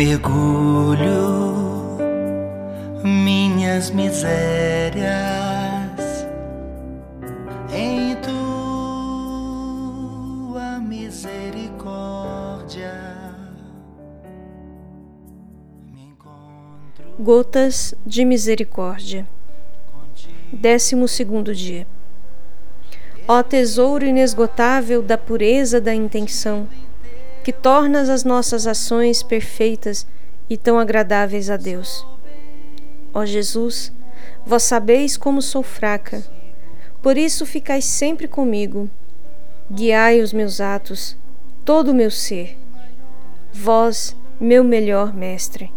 mergulho minhas misérias em tua misericórdia. Gotas de misericórdia. Décimo segundo dia. Ó tesouro inesgotável da pureza da intenção que tornas as nossas ações perfeitas e tão agradáveis a Deus. Ó Jesus, vós sabeis como sou fraca, por isso ficai sempre comigo. Guiai os meus atos, todo o meu ser. Vós, meu melhor mestre.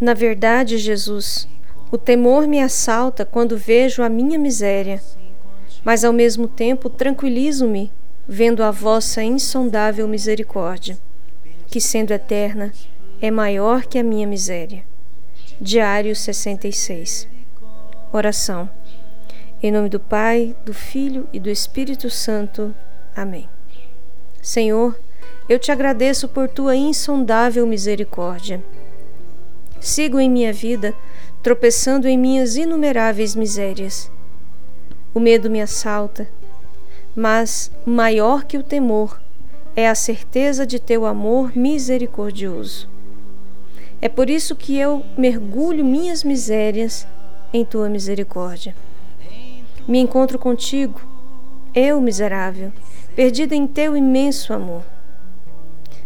Na verdade, Jesus, o temor me assalta quando vejo a minha miséria, mas ao mesmo tempo tranquilizo-me vendo a vossa insondável misericórdia, que sendo eterna, é maior que a minha miséria. Diário 66. Oração. Em nome do Pai, do Filho e do Espírito Santo. Amém. Senhor, eu te agradeço por tua insondável misericórdia. Sigo em minha vida, tropeçando em minhas inumeráveis misérias. O medo me assalta, mas maior que o temor é a certeza de teu amor misericordioso. É por isso que eu mergulho minhas misérias em tua misericórdia. Me encontro contigo, eu miserável, perdida em teu imenso amor.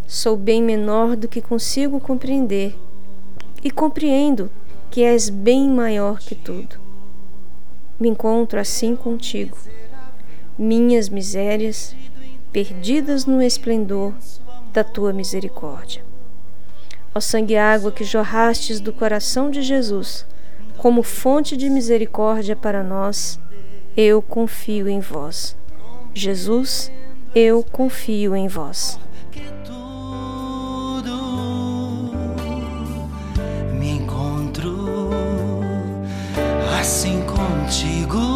Sou bem menor do que consigo compreender e compreendo que és bem maior que tudo. Me encontro assim contigo, minhas misérias perdidas no esplendor da tua misericórdia. Ó sangue e água que jorrastes do coração de Jesus, como fonte de misericórdia para nós, eu confio em vós. Jesus, eu confio em vós. Me encontro assim contigo,